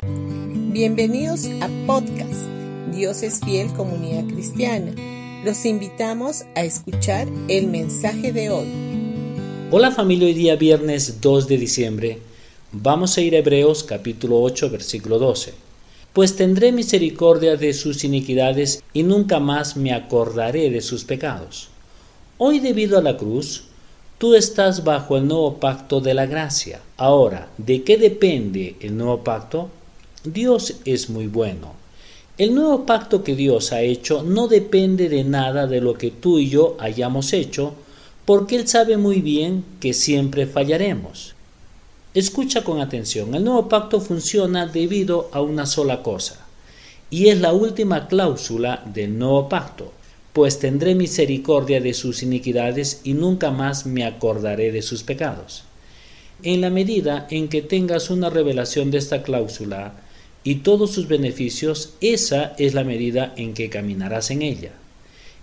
Bienvenidos a podcast Dios es fiel comunidad cristiana. Los invitamos a escuchar el mensaje de hoy. Hola familia, hoy día viernes 2 de diciembre vamos a ir a Hebreos capítulo 8 versículo 12. Pues tendré misericordia de sus iniquidades y nunca más me acordaré de sus pecados. Hoy debido a la cruz, tú estás bajo el nuevo pacto de la gracia. Ahora, ¿de qué depende el nuevo pacto? Dios es muy bueno. El nuevo pacto que Dios ha hecho no depende de nada de lo que tú y yo hayamos hecho, porque Él sabe muy bien que siempre fallaremos. Escucha con atención, el nuevo pacto funciona debido a una sola cosa, y es la última cláusula del nuevo pacto, pues tendré misericordia de sus iniquidades y nunca más me acordaré de sus pecados. En la medida en que tengas una revelación de esta cláusula, y todos sus beneficios, esa es la medida en que caminarás en ella.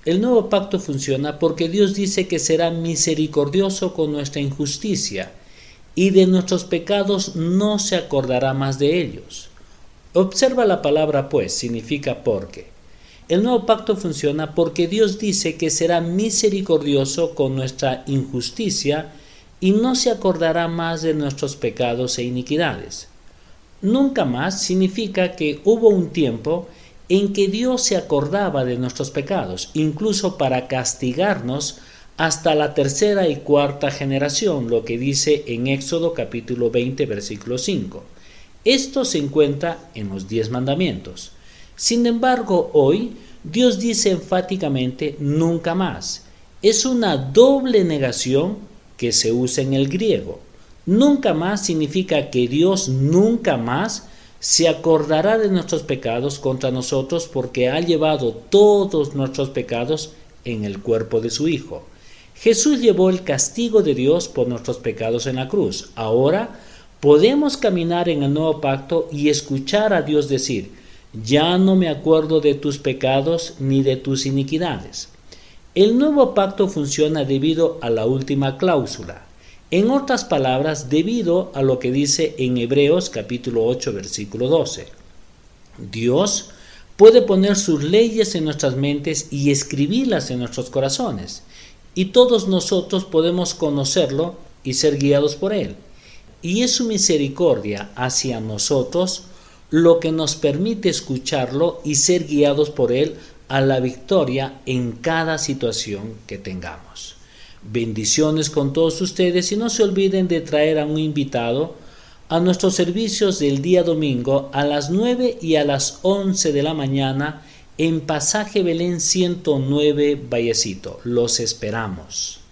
El nuevo pacto funciona porque Dios dice que será misericordioso con nuestra injusticia y de nuestros pecados no se acordará más de ellos. Observa la palabra pues, significa porque. El nuevo pacto funciona porque Dios dice que será misericordioso con nuestra injusticia y no se acordará más de nuestros pecados e iniquidades. Nunca más significa que hubo un tiempo en que Dios se acordaba de nuestros pecados, incluso para castigarnos hasta la tercera y cuarta generación, lo que dice en Éxodo capítulo 20 versículo 5. Esto se encuentra en los diez mandamientos. Sin embargo, hoy Dios dice enfáticamente nunca más. Es una doble negación que se usa en el griego. Nunca más significa que Dios nunca más se acordará de nuestros pecados contra nosotros porque ha llevado todos nuestros pecados en el cuerpo de su Hijo. Jesús llevó el castigo de Dios por nuestros pecados en la cruz. Ahora podemos caminar en el nuevo pacto y escuchar a Dios decir, ya no me acuerdo de tus pecados ni de tus iniquidades. El nuevo pacto funciona debido a la última cláusula, en otras palabras, debido a lo que dice en Hebreos capítulo 8 versículo 12. Dios puede poner sus leyes en nuestras mentes y escribirlas en nuestros corazones, y todos nosotros podemos conocerlo y ser guiados por Él. Y es su misericordia hacia nosotros lo que nos permite escucharlo y ser guiados por Él a la victoria en cada situación que tengamos. Bendiciones con todos ustedes y no se olviden de traer a un invitado a nuestros servicios del día domingo a las 9 y a las 11 de la mañana en Pasaje Belén 109 Vallecito. Los esperamos.